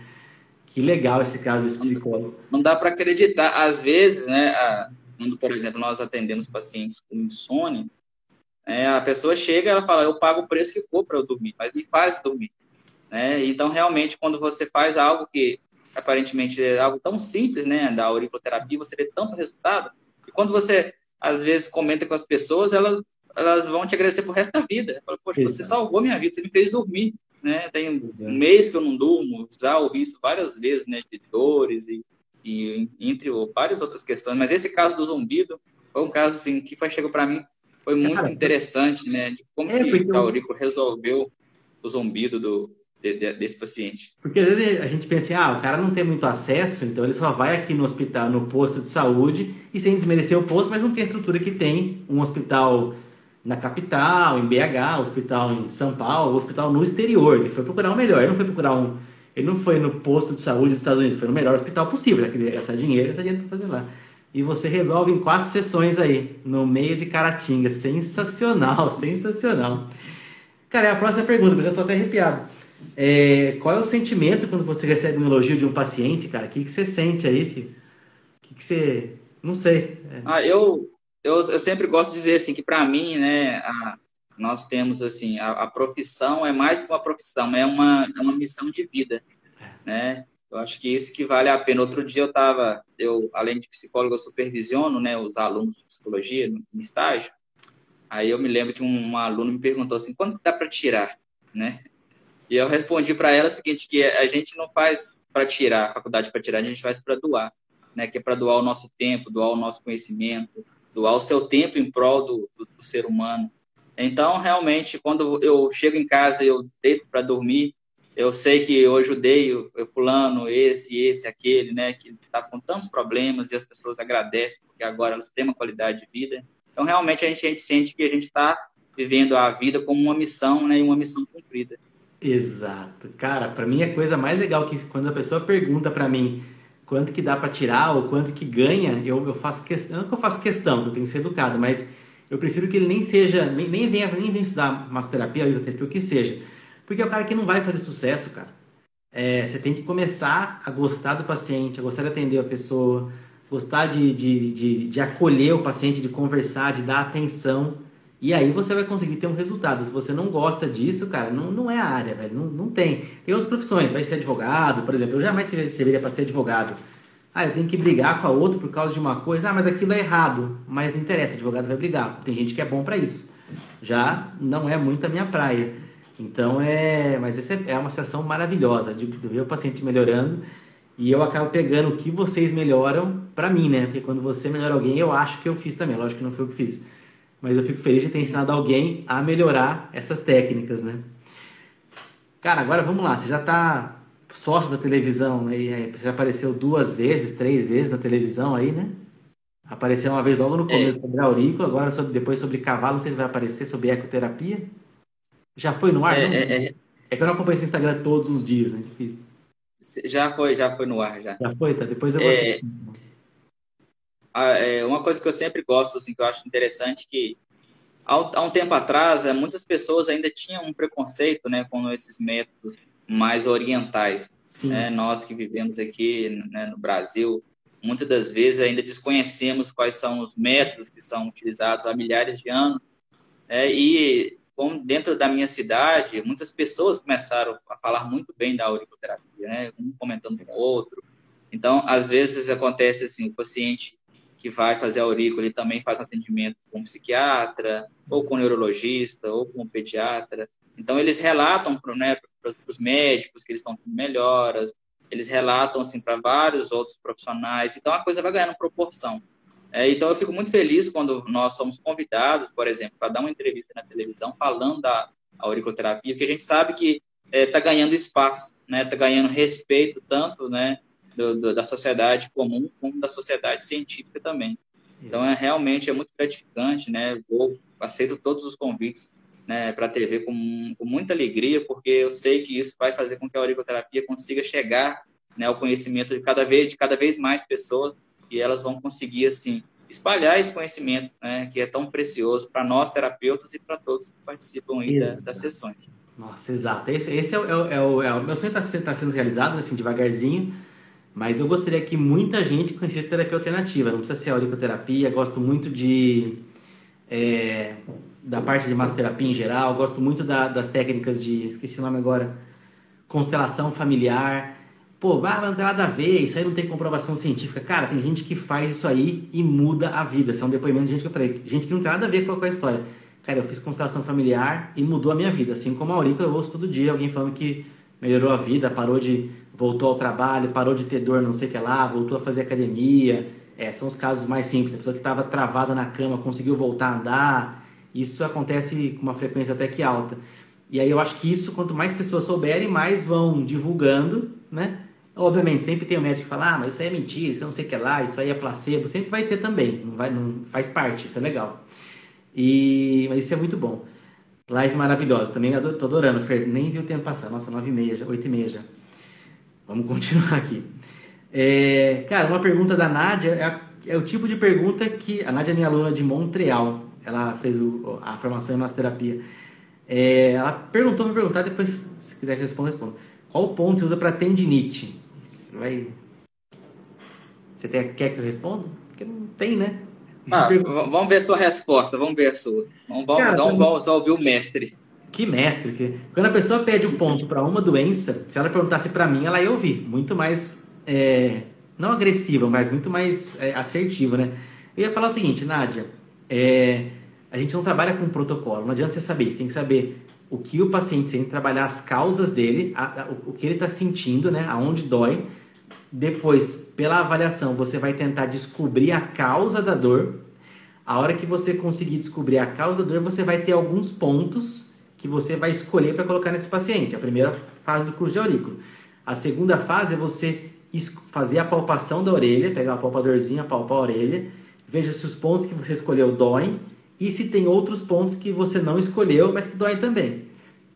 Que legal esse caso desse psicólogo. Não dá para acreditar. Às vezes, né, a, quando, por exemplo, nós atendemos pacientes com insônia, é, a pessoa chega e ela fala, eu pago o preço que for para eu dormir, mas me faz dormir. Né? Então, realmente, quando você faz algo que aparentemente é algo tão simples, né, da auriculoterapia, você vê tanto resultado, e quando você, às vezes, comenta com as pessoas, elas, elas vão te agradecer pro resto da vida. Fala, Poxa, você salvou minha vida, você me fez dormir. Né? Tem um mês que eu não durmo, já ouvi isso várias vezes, né, de dores e, e entre várias outras questões, mas esse caso do zumbido foi um caso assim que foi chegou para mim foi muito Cara, interessante, né, de como é, que o Aurico resolveu o zumbido do, de, de, desse paciente. Porque às vezes a gente pensa, ah, o cara não tem muito acesso, então ele só vai aqui no hospital, no posto de saúde, e sem desmerecer o posto, mas não tem a estrutura que tem um hospital na capital, em BH, hospital em São Paulo, hospital no exterior. Ele foi procurar o melhor, ele não foi procurar um. Ele não foi no posto de saúde dos Estados Unidos, foi no melhor hospital possível, já que ele ia gastar dinheiro, gastar dinheiro para fazer lá. E você resolve em quatro sessões aí, no meio de Caratinga. Sensacional, sensacional. Cara, é a próxima pergunta, eu já estou até arrepiado. É, qual é o sentimento quando você recebe um elogio de um paciente, cara? O que, que você sente aí? O que, que você. Não sei. É. Ah, eu, eu, eu sempre gosto de dizer assim que para mim, né, a, nós temos assim a, a, profissão é mais que uma profissão, é uma, é uma missão de vida, né? Eu acho que isso que vale a pena. Outro dia eu estava, eu além de psicólogo, eu supervisiono, né, os alunos de psicologia no, no estágio. Aí eu me lembro de um, um aluno me perguntou assim, quando dá para tirar, né? E eu respondi para ela o seguinte, que a gente não faz para tirar, a faculdade para tirar, a gente faz para doar, né? Que é para doar o nosso tempo, doar o nosso conhecimento, doar o seu tempo em prol do, do, do ser humano. Então, realmente, quando eu chego em casa e eu deito para dormir, eu sei que eu ajudei o fulano, esse, esse, aquele, né, que está com tantos problemas e as pessoas agradecem porque agora elas têm uma qualidade de vida. Então, realmente, a gente, a gente sente que a gente está vivendo a vida como uma missão, né, e uma missão cumprida. Exato. Cara, para mim a coisa mais legal que quando a pessoa pergunta para mim quanto que dá para tirar ou quanto que ganha, eu, eu faço questão, não que eu faço questão, eu tenho que ser educado, mas eu prefiro que ele nem seja, nem, nem venha, nem venha estudar massoterapia, o que seja. Porque é o cara que não vai fazer sucesso, cara. É, você tem que começar a gostar do paciente, a gostar de atender a pessoa, gostar de, de, de, de acolher o paciente, de conversar, de dar atenção. E aí você vai conseguir ter um resultado. Se você não gosta disso, cara, não, não é a área, velho. Não, não tem. Tem outras profissões, vai ser advogado, por exemplo. Eu jamais serviria para ser advogado. Ah, eu tenho que brigar com a outra por causa de uma coisa. Ah, mas aquilo é errado. Mas não interessa, o advogado vai brigar. Tem gente que é bom para isso. Já não é muito a minha praia. Então é. Mas essa é uma sensação maravilhosa de ver o paciente melhorando. E eu acabo pegando o que vocês melhoram para mim, né? Porque quando você melhora alguém, eu acho que eu fiz também. Lógico que não foi o que fiz mas eu fico feliz de ter ensinado alguém a melhorar essas técnicas, né? Cara, agora vamos lá, você já está sócio da televisão, né? Já apareceu duas vezes, três vezes na televisão aí, né? Apareceu uma vez logo no começo é. sobre aurícula, agora sobre, depois sobre cavalo, não sei se vai aparecer sobre ecoterapia. Já foi no ar? É, é, é. é que eu não acompanho esse Instagram todos os dias, né? Difícil. Já foi, já foi no ar, já. Já foi, tá? Depois eu vou é, é, uma coisa que eu sempre gosto, assim, que eu acho interessante, que há, um tempo atrás, é, muitas pessoas ainda tinham um preconceito, né, com esses métodos mais orientais. Né? Nós que vivemos aqui né, no Brasil, muitas das vezes ainda desconhecemos quais são os métodos que são utilizados há milhares de anos. É, e como dentro da minha cidade, muitas pessoas começaram a falar muito bem da auriculoterapia, né? um comentando com o outro. Então, às vezes acontece assim, o paciente que vai fazer a aurícula, ele também faz um atendimento com um psiquiatra, ou com um neurologista, ou com um pediatra. Então, eles relatam para né, os médicos que eles estão tendo melhoras, eles relatam assim, para vários outros profissionais. Então, a coisa vai ganhando proporção. É, então, eu fico muito feliz quando nós somos convidados, por exemplo, para dar uma entrevista na televisão falando da auriculoterapia, porque a gente sabe que está é, tá ganhando espaço, está né, tá ganhando respeito tanto né, do, do, da sociedade comum como da sociedade científica também. Então, é realmente é muito gratificante, né? Vou, aceito todos os convites né, para a TV com, com, muita alegria, porque eu sei que isso vai fazer com que a auriculoterapia consiga chegar né, ao conhecimento de cada vez, de cada vez mais pessoas e elas vão conseguir, assim, espalhar esse conhecimento, né, que é tão precioso para nós, terapeutas, e para todos que participam aí da, das sessões. Nossa, exato. Esse, esse é, o, é, o, é o meu sonho está tá sendo realizado, assim, devagarzinho, mas eu gostaria que muita gente conhecesse terapia alternativa. Não precisa ser auriculoterapia. Gosto muito de é, da parte de massoterapia em geral. Gosto muito da, das técnicas de esqueci o nome agora, constelação familiar. Pô, ah, não tem nada a ver. Isso aí não tem comprovação científica. Cara, tem gente que faz isso aí e muda a vida. São depoimentos de gente que eu falei, gente que não tem nada a ver com a história. Cara, eu fiz constelação familiar e mudou a minha vida. Assim como a aurícula, eu ouço todo dia alguém falando que melhorou a vida, parou de voltou ao trabalho, parou de ter dor, não sei o que lá, voltou a fazer academia. É, são os casos mais simples. A pessoa que estava travada na cama conseguiu voltar a andar. Isso acontece com uma frequência até que alta. E aí eu acho que isso, quanto mais pessoas souberem, mais vão divulgando, né? Obviamente, sempre tem o médico que fala, ah, mas isso aí é mentira, isso não sei o que lá, isso aí é placebo. Sempre vai ter também, não, vai, não faz parte, isso é legal. E, mas isso é muito bom. Live maravilhosa, também tô adorando, Fer, nem vi o tempo passar. Nossa, nove e meia já, oito meia já. Vamos continuar aqui. É, cara, uma pergunta da Nádia é, é, o tipo de pergunta que. A Nádia é minha aluna de Montreal. Ela fez o, a formação em massoterapia. É, ela perguntou, me perguntar, depois, se quiser responder, responda. Qual ponto você usa para tendinite? Você vai. Você tem, quer que eu responda? Porque não tem, né? Ah, vamos ver a sua resposta, vamos ver a sua. Vamos, vamos, Cara, vamos, vamos ouvir o mestre. Que mestre. Que... Quando a pessoa pede um ponto para uma doença, se ela perguntasse para mim, ela ia ouvir. Muito mais, é... não agressiva, mas muito mais é, assertiva, né? Eu ia falar o seguinte, Nádia, é... a gente não trabalha com protocolo, não adianta você saber, você tem que saber o que o paciente, que trabalhar as causas dele, a, a, o que ele está sentindo, né? Aonde dói. Depois, pela avaliação, você vai tentar descobrir a causa da dor. A hora que você conseguir descobrir a causa da dor, você vai ter alguns pontos que você vai escolher para colocar nesse paciente. A primeira fase do curso de aurículo. A segunda fase é você fazer a palpação da orelha, pegar uma palpadorzinha, palpar a orelha, veja se os pontos que você escolheu doem e se tem outros pontos que você não escolheu, mas que doem também.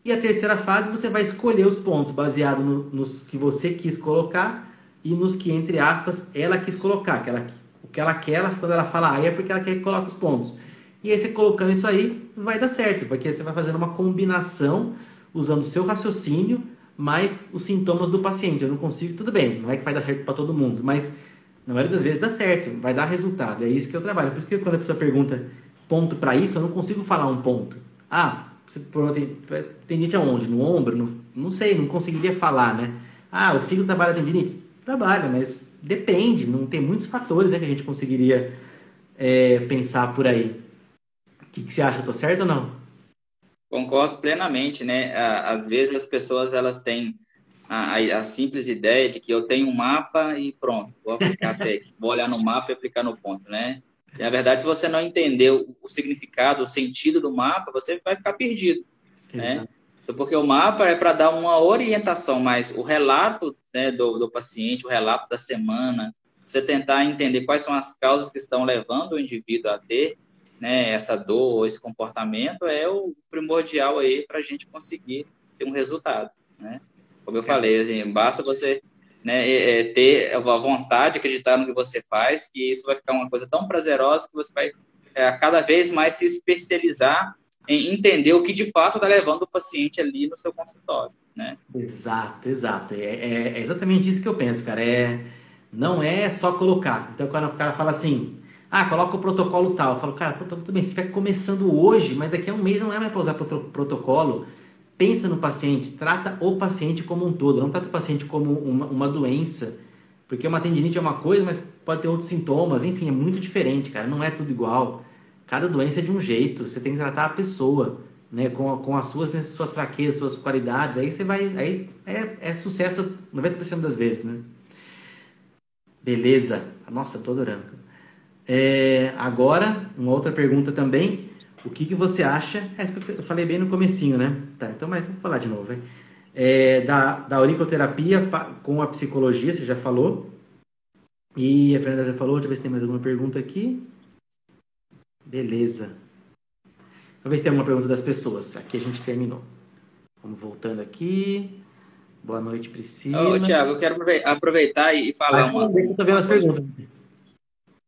E a terceira fase você vai escolher os pontos baseado no, nos que você quis colocar e nos que, entre aspas, ela quis colocar. Que ela, o que ela quer, quando ela fala aí, é porque ela quer que coloque os pontos. E aí você colocando isso aí, vai dar certo, porque você vai fazendo uma combinação usando o seu raciocínio mais os sintomas do paciente. Eu não consigo, tudo bem, não é que vai dar certo para todo mundo, mas na maioria das vezes dá certo, vai dar resultado. É isso que eu trabalho. Por isso que quando a pessoa pergunta ponto para isso, eu não consigo falar um ponto. Ah, você tem tendinite aonde? No ombro? No, não sei, não conseguiria falar, né? Ah, o fígado trabalha tendinite? Trabalha, mas depende, não tem muitos fatores né, que a gente conseguiria é, pensar por aí que, que você acha? Estou certo ou não? Concordo plenamente, né? Às vezes as pessoas elas têm a, a, simples ideia de que eu tenho um mapa e pronto, vou aplicar até, vou olhar no mapa e aplicar no ponto, né? E, na verdade, se você não entender o, o significado, o sentido do mapa, você vai ficar perdido, né? Exato. né? Porque o mapa é para dar uma orientação, mas o relato né, do, do paciente, o relato da semana, você tentar entender quais são as causas que estão levando o indivíduo a ter né, essa dor, esse comportamento é o primordial aí para a gente conseguir ter um resultado, né? Como eu falei, assim, basta você né, é, ter a vontade, acreditar no que você faz, que isso vai ficar uma coisa tão prazerosa que você vai é, cada vez mais se especializar em entender o que de fato está levando o paciente ali no seu consultório, né? Exato, exato. É, é, é exatamente isso que eu penso, cara. É, não é só colocar. Então, quando o cara fala assim, ah, coloca o protocolo tal. Eu falo, cara, tudo bem, você estiver começando hoje, mas daqui a um mês não é mais para usar protocolo. Pensa no paciente, trata o paciente como um todo, não trata o paciente como uma, uma doença. Porque uma tendinite é uma coisa, mas pode ter outros sintomas, enfim, é muito diferente, cara, não é tudo igual. Cada doença é de um jeito, você tem que tratar a pessoa, né, com, com as suas, né, suas fraquezas, suas qualidades, aí você vai, aí é, é sucesso 90% das vezes, né? Beleza. Nossa, tô adorando. É, agora, uma outra pergunta também. O que, que você acha? É, eu falei bem no comecinho, né? Tá, então, mas vou falar de novo. É, da, da auriculoterapia com a psicologia, você já falou. E a Fernanda já falou. Deixa eu ver se tem mais alguma pergunta aqui. Beleza. Vamos ver se tem alguma pergunta das pessoas. Aqui a gente terminou. Vamos voltando aqui. Boa noite, Priscila. Ô, Tiago, eu quero aproveitar e falar Vai, uma. Eu tô vendo as perguntas.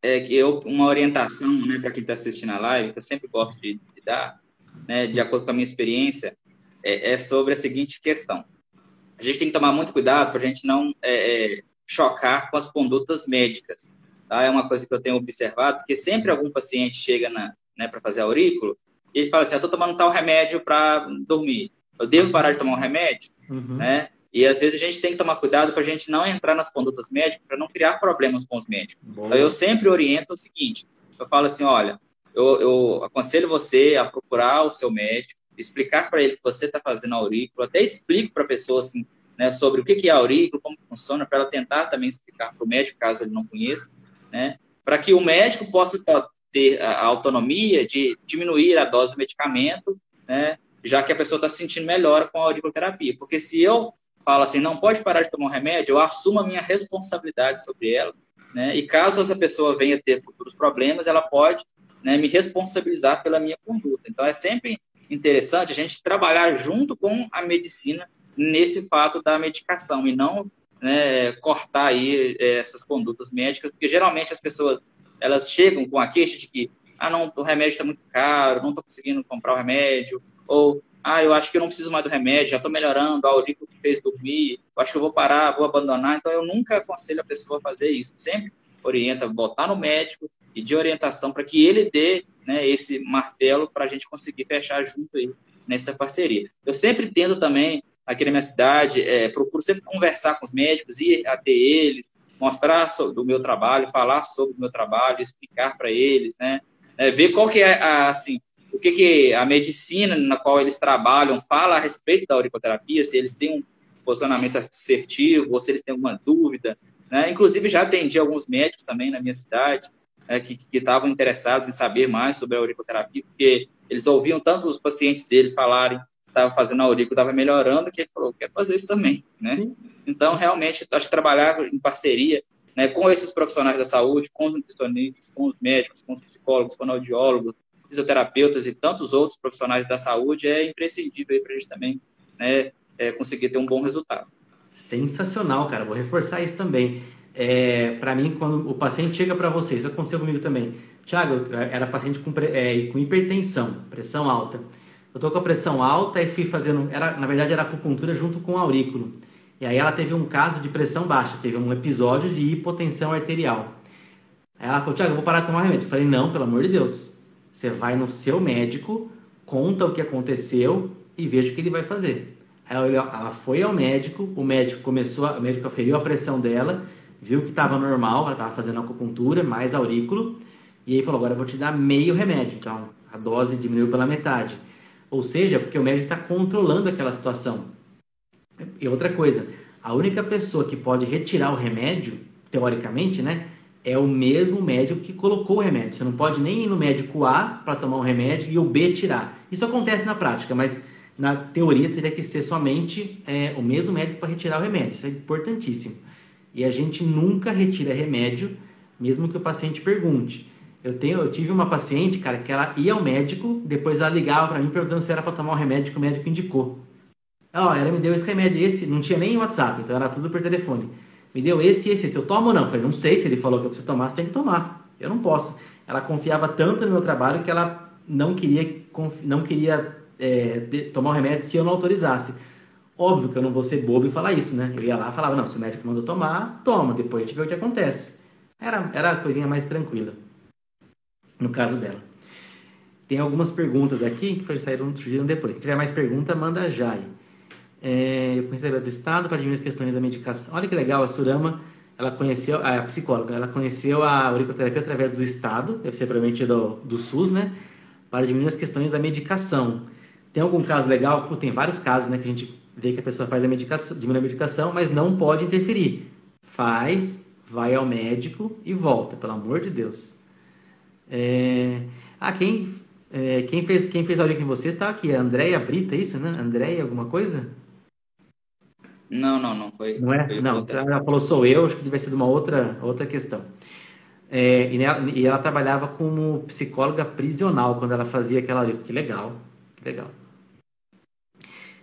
É que eu, uma orientação, né, para quem está assistindo a live, que eu sempre gosto de, de dar, né, de acordo com a minha experiência, é, é, sobre a seguinte questão. A gente tem que tomar muito cuidado para a gente não é, é, chocar com as condutas médicas. Tá? É uma coisa que eu tenho observado, porque sempre algum paciente chega né, para fazer aurículo e ele fala assim, eu estou tomando tal remédio para dormir. Eu devo parar de tomar um remédio? Uhum. Né? E às vezes a gente tem que tomar cuidado para a gente não entrar nas condutas médicas, para não criar problemas com os médicos. Então eu sempre oriento o seguinte: eu falo assim, olha, eu, eu aconselho você a procurar o seu médico, explicar para ele que você está fazendo aurículo, até explico para a pessoa assim, né, sobre o que, é aurículo, como funciona, para ela tentar também explicar para o médico, caso ele não conheça, né, para que o médico possa ter a autonomia de diminuir a dose do medicamento, né, já que a pessoa está se sentindo melhor com a auriculoterapia. Porque se eu falo assim, não pode parar de tomar um remédio, eu assumo a minha responsabilidade sobre ela, né? E caso essa pessoa venha ter futuros problemas, ela pode né, me responsabilizar pela minha conduta. Então é sempre interessante a gente trabalhar junto com a medicina nesse fato da medicação e não né, cortar aí é, essas condutas médicas, porque geralmente as pessoas elas chegam com a queixa de que ah não, o remédio está muito caro, não estou conseguindo comprar o remédio, ou ah, eu acho que eu não preciso mais do remédio, já estou melhorando, a aurícula que fez dormir, eu acho que eu vou parar, vou abandonar. Então, eu nunca aconselho a pessoa a fazer isso. Sempre orienta, botar no médico e de orientação para que ele dê né, esse martelo para a gente conseguir fechar junto aí nessa parceria. Eu sempre tento também, aqui na minha cidade, é, procuro sempre conversar com os médicos, ir até eles, mostrar sobre o meu trabalho, falar sobre o meu trabalho, explicar para eles, né? É, ver qual que é a, assim, o que, que a medicina na qual eles trabalham fala a respeito da auriculoterapia, se eles têm um posicionamento assertivo ou se eles têm alguma dúvida. Né? Inclusive, já atendi alguns médicos também na minha cidade né, que estavam interessados em saber mais sobre a auriculoterapia, porque eles ouviam tanto os pacientes deles falarem que estava fazendo a aurícula, estava melhorando, que ele falou, quer fazer isso também. Né? Então, realmente, acho que trabalhar em parceria né, com esses profissionais da saúde, com os nutricionistas, com os médicos, com os psicólogos, com os audiólogos, fisioterapeutas e tantos outros profissionais da saúde é imprescindível para a gente também né, é, conseguir ter um bom resultado. Sensacional, cara. Vou reforçar isso também. É, para mim, quando o paciente chega para você, isso aconteceu comigo também. Tiago, era paciente com, é, com hipertensão, pressão alta. Eu tô com a pressão alta e fui fazendo, era, na verdade era acupuntura junto com o aurículo. E aí ela teve um caso de pressão baixa, teve um episódio de hipotensão arterial. Aí ela falou, Tiago, eu vou parar de tomar remédio. Eu falei, não, pelo amor de Deus. Você vai no seu médico, conta o que aconteceu e veja o que ele vai fazer. Ela foi ao médico, o médico começou, o médico aferiu a pressão dela, viu que estava normal, ela estava fazendo acupuntura, mais aurículo, e aí falou: agora eu vou te dar meio remédio. Então a dose diminuiu pela metade. Ou seja, porque o médico está controlando aquela situação. E outra coisa, a única pessoa que pode retirar o remédio, teoricamente, né, é o mesmo médico que colocou o remédio. Você não pode nem ir no médico A para tomar um remédio e o B tirar. Isso acontece na prática, mas na teoria teria que ser somente é, o mesmo médico para retirar o remédio. Isso é importantíssimo. E a gente nunca retira remédio, mesmo que o paciente pergunte. Eu, tenho, eu tive uma paciente, cara, que ela ia ao médico, depois ela ligava para mim perguntando se era para tomar o remédio que o médico indicou. Ó, ela me deu esse remédio, esse, não tinha nem WhatsApp, então era tudo por telefone me deu esse e esse, esse. Eu tomo ou não? Eu falei, não sei, se ele falou que eu preciso tomar, você tem que tomar. Eu não posso. Ela confiava tanto no meu trabalho que ela não queria, não queria é, tomar o remédio se eu não autorizasse. Óbvio que eu não vou ser bobo e falar isso, né? Eu ia lá e falava, não, se o médico mandou tomar, toma, depois a gente vê o que acontece. Era, era a coisinha mais tranquila, no caso dela. Tem algumas perguntas aqui que saíram, surgiram depois. Se tiver mais pergunta, manda já aí. É, conheci do Estado para diminuir as questões da medicação. Olha que legal, a Surama, ela conheceu, a psicóloga, ela conheceu a auriculoterapia através do Estado, deve ser provavelmente do, do SUS, né? Para diminuir as questões da medicação. Tem algum caso legal? Pô, tem vários casos, né? Que a gente vê que a pessoa faz a medicação, diminui a medicação, mas não pode interferir. Faz, vai ao médico e volta, pelo amor de Deus. É... Ah, quem, é, quem fez quem fez a aula com você tá aqui, é Andréia Brita, é isso, né? Andréia alguma coisa? Não, não, não foi. Não é? Foi não, ela falou sou eu, acho que deve ser de uma outra, outra questão. É, e, ela, e, ela, trabalhava como psicóloga prisional quando ela fazia aquela. Que legal, que legal.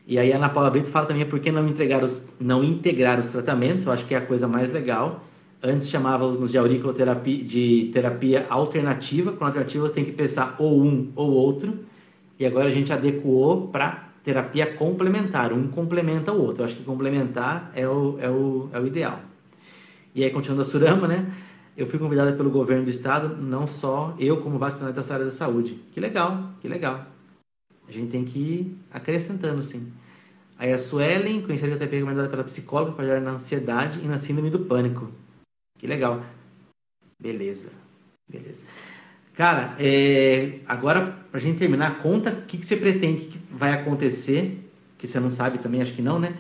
E aí a Ana Paula Brito fala também por que não, entregar os, não integrar os tratamentos, eu acho que é a coisa mais legal, Antes chamávamos de auriculoterapia, de terapia alternativa. Com alternativa você tem que pensar ou um ou outro. E agora a gente adequou para terapia complementar. Um complementa o outro. Eu acho que complementar é o, é o, é o ideal. E aí, continuando a Surama, né? Eu fui convidada pelo governo do estado, não só eu como vaccinante da área da saúde. Que legal, que legal. A gente tem que ir acrescentando, sim. Aí a Suelen, conhecida até recomendada pela psicóloga para ajudar na ansiedade e na síndrome do pânico. Que legal. Beleza, beleza. Cara, é, agora, pra gente terminar, conta o que, que você pretende que vai acontecer, que você não sabe também, acho que não, né?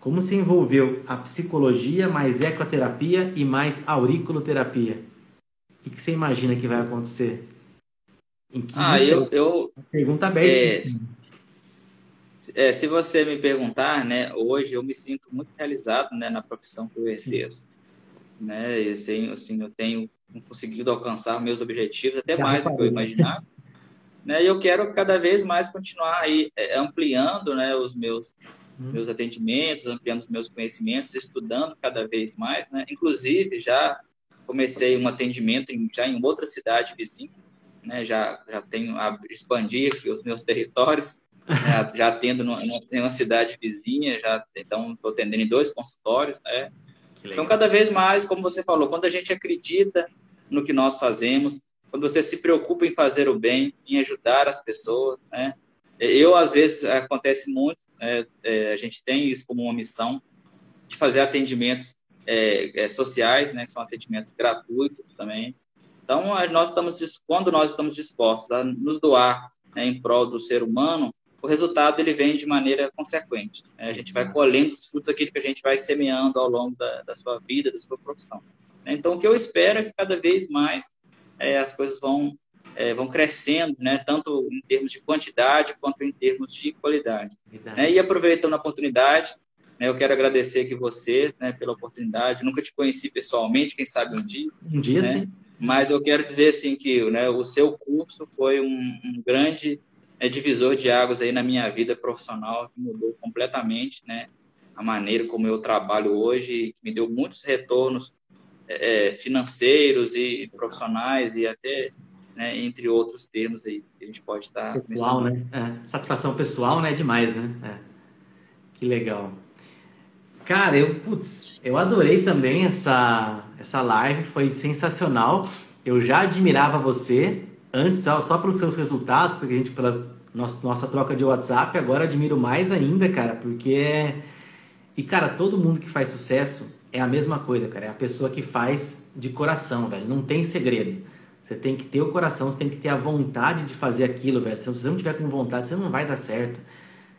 Como se envolveu a psicologia, mais ecoterapia e mais auriculoterapia? O que, que você imagina que vai acontecer? ah, eu, eu... Pergunta aberta. É, é, se você me perguntar, né, hoje eu me sinto muito realizado né, na profissão que eu exerço. Né, e, assim, assim, eu tenho conseguido alcançar meus objetivos, até Já mais do que eu imaginava. né? E eu quero cada vez mais continuar aí é, ampliando né, os meus, hum. meus atendimentos, ampliando os meus conhecimentos, estudando cada vez mais. Né? Inclusive, já comecei um atendimento em, já em outra cidade vizinha, né? já, já tenho a expandir os meus territórios, né? já atendo em uma cidade vizinha, já então estou atendendo em dois consultórios, né? Então, cada vez mais, como você falou, quando a gente acredita no que nós fazemos, quando você se preocupa em fazer o bem, em ajudar as pessoas, né? Eu, às vezes, acontece muito, é, é, a gente tem isso como uma missão, de fazer atendimentos é, é sociais, né, que são atendimentos gratuitos também. Então, nós estamos, quando nós estamos dispostos a nos doar né, em prol do ser humano, o resultado ele vem de maneira consequente. Né? A gente vai colhendo os frutos daquilo que a gente vai semeando ao longo da, da sua vida, da sua profissão. Então, o que eu espero é que cada vez mais é, as coisas vão, é, vão crescendo, né? tanto em termos de quantidade quanto em termos de qualidade. Né? E aproveitando a oportunidade, né, eu quero agradecer aqui você né, pela oportunidade. Nunca te conheci pessoalmente, quem sabe um dia. Um dia, né? sim. Mas eu quero dizer assim que né, o seu curso foi um, um grande é, divisor de águas aí na minha vida profissional, que mudou completamente, né? A maneira como eu trabalho hoje, que me deu muitos retornos é, financeiros e profissionais e até né, entre outros termos aí que a gente pode estar pessoal né? É, satisfação pessoal né demais né? É. que legal. Cara eu putz, eu adorei também essa essa live foi sensacional. Eu já admirava você antes só, só pelos seus resultados porque a gente pela nossa, nossa troca de WhatsApp agora admiro mais ainda cara porque é... e cara todo mundo que faz sucesso é a mesma coisa, cara. É a pessoa que faz de coração, velho. Não tem segredo. Você tem que ter o coração, você tem que ter a vontade de fazer aquilo, velho. Se você não tiver com vontade, você não vai dar certo.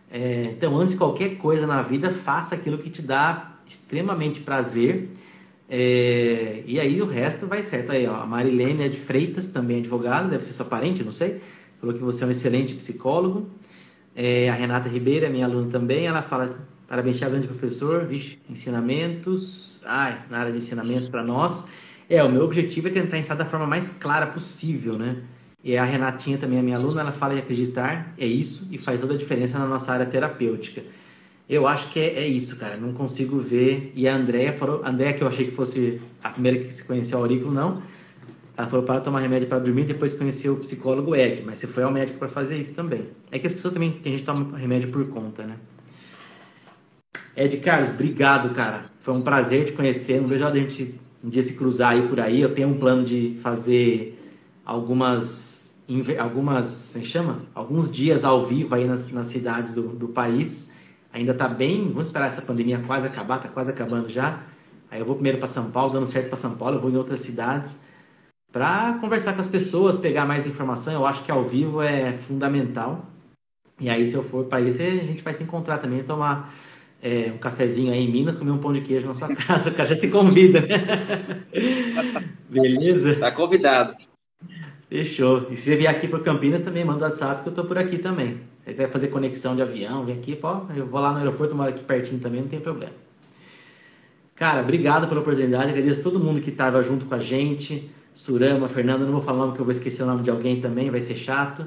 É, então, antes de qualquer coisa na vida, faça aquilo que te dá extremamente prazer. É, e aí o resto vai certo. Aí, ó, a Marilene é de Freitas, também é advogada, deve ser sua parente, não sei. Falou que você é um excelente psicólogo. É, a Renata Ribeira, minha aluna também, ela fala Parabéns, grande professor. Vixe, ensinamentos. Ai, na área de ensinamentos para nós. É, o meu objetivo é tentar ensinar da forma mais clara possível, né? E a Renatinha também é minha aluna, ela fala em acreditar, é isso, e faz toda a diferença na nossa área terapêutica. Eu acho que é, é isso, cara. Não consigo ver. E a Andrea falou, a Andrea que eu achei que fosse a primeira que se conheceu o aurículo, não. Ela falou para tomar remédio para dormir, depois conheceu o psicólogo Ed, mas você foi ao médico para fazer isso também. É que as pessoas também, tem gente que toma remédio por conta, né? Ed Carlos, obrigado, cara. Foi um prazer te conhecer. Não vejo a gente um dia se cruzar aí por aí. Eu tenho um plano de fazer algumas, algumas, como chama? Alguns dias ao vivo aí nas, nas cidades do, do país. Ainda está bem, vamos esperar essa pandemia quase acabar, está quase acabando já. Aí eu vou primeiro para São Paulo, dando certo para São Paulo, eu vou em outras cidades para conversar com as pessoas, pegar mais informação. Eu acho que ao vivo é fundamental. E aí, se eu for para isso, a gente vai se encontrar também, tomar é, um cafezinho aí em Minas, comer um pão de queijo na sua casa, o cara já se convida, né? Beleza? Tá convidado. Fechou. E se você vier aqui para Campinas, também manda o WhatsApp que eu tô por aqui também. Se vai fazer conexão de avião, vem aqui, pô, eu vou lá no aeroporto, moro aqui pertinho também, não tem problema. Cara, obrigado pela oportunidade, agradeço todo mundo que estava junto com a gente. Surama, Fernando, não vou falar o nome que eu vou esquecer o nome de alguém também, vai ser chato.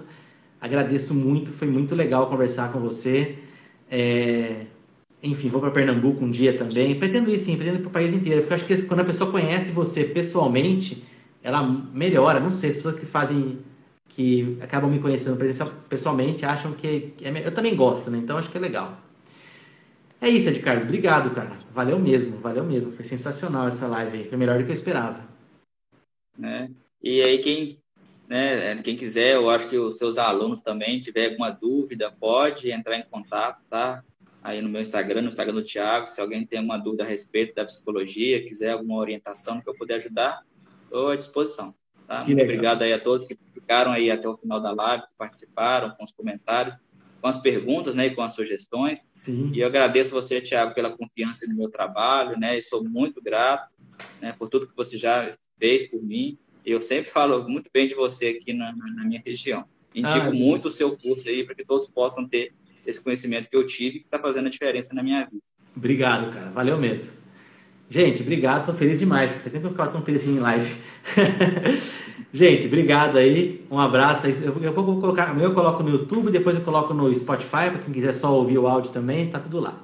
Agradeço muito, foi muito legal conversar com você. É, enfim, vou para Pernambuco um dia também. Pretendo ir sim, pretendo ir para o país inteiro. Porque eu acho que quando a pessoa conhece você pessoalmente, ela melhora. Não sei, as pessoas que fazem, que acabam me conhecendo pessoalmente, acham que é, eu também gosto, né? Então acho que é legal. É isso, Ed Carlos. Obrigado, cara. Valeu mesmo, valeu mesmo. Foi sensacional essa live aí. Foi melhor do que eu esperava. É. E aí, quem, né, quem quiser, eu acho que os seus alunos também, tiver alguma dúvida, pode entrar em contato, tá? Aí no meu Instagram, no Instagram do Thiago, se alguém tem alguma dúvida a respeito da psicologia, quiser alguma orientação que eu puder ajudar, estou à disposição. Tá? Muito obrigado aí a todos que ficaram aí até o final da live, que participaram com os comentários com as perguntas, né, e com as sugestões. Sim. E eu agradeço você, Tiago, pela confiança no meu trabalho, né, e sou muito grato, né, por tudo que você já fez por mim. Eu sempre falo muito bem de você aqui na, na minha região. Indico ah, muito o seu curso aí para que todos possam ter esse conhecimento que eu tive que está fazendo a diferença na minha vida. Obrigado, cara. Valeu mesmo. Gente, obrigado. Tô feliz demais. Faz tempo que eu ficava tão feliz em live. Gente, obrigado aí. Um abraço. Eu, vou colocar, eu coloco no YouTube, depois eu coloco no Spotify, para quem quiser só ouvir o áudio também, tá tudo lá.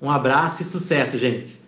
Um abraço e sucesso, gente.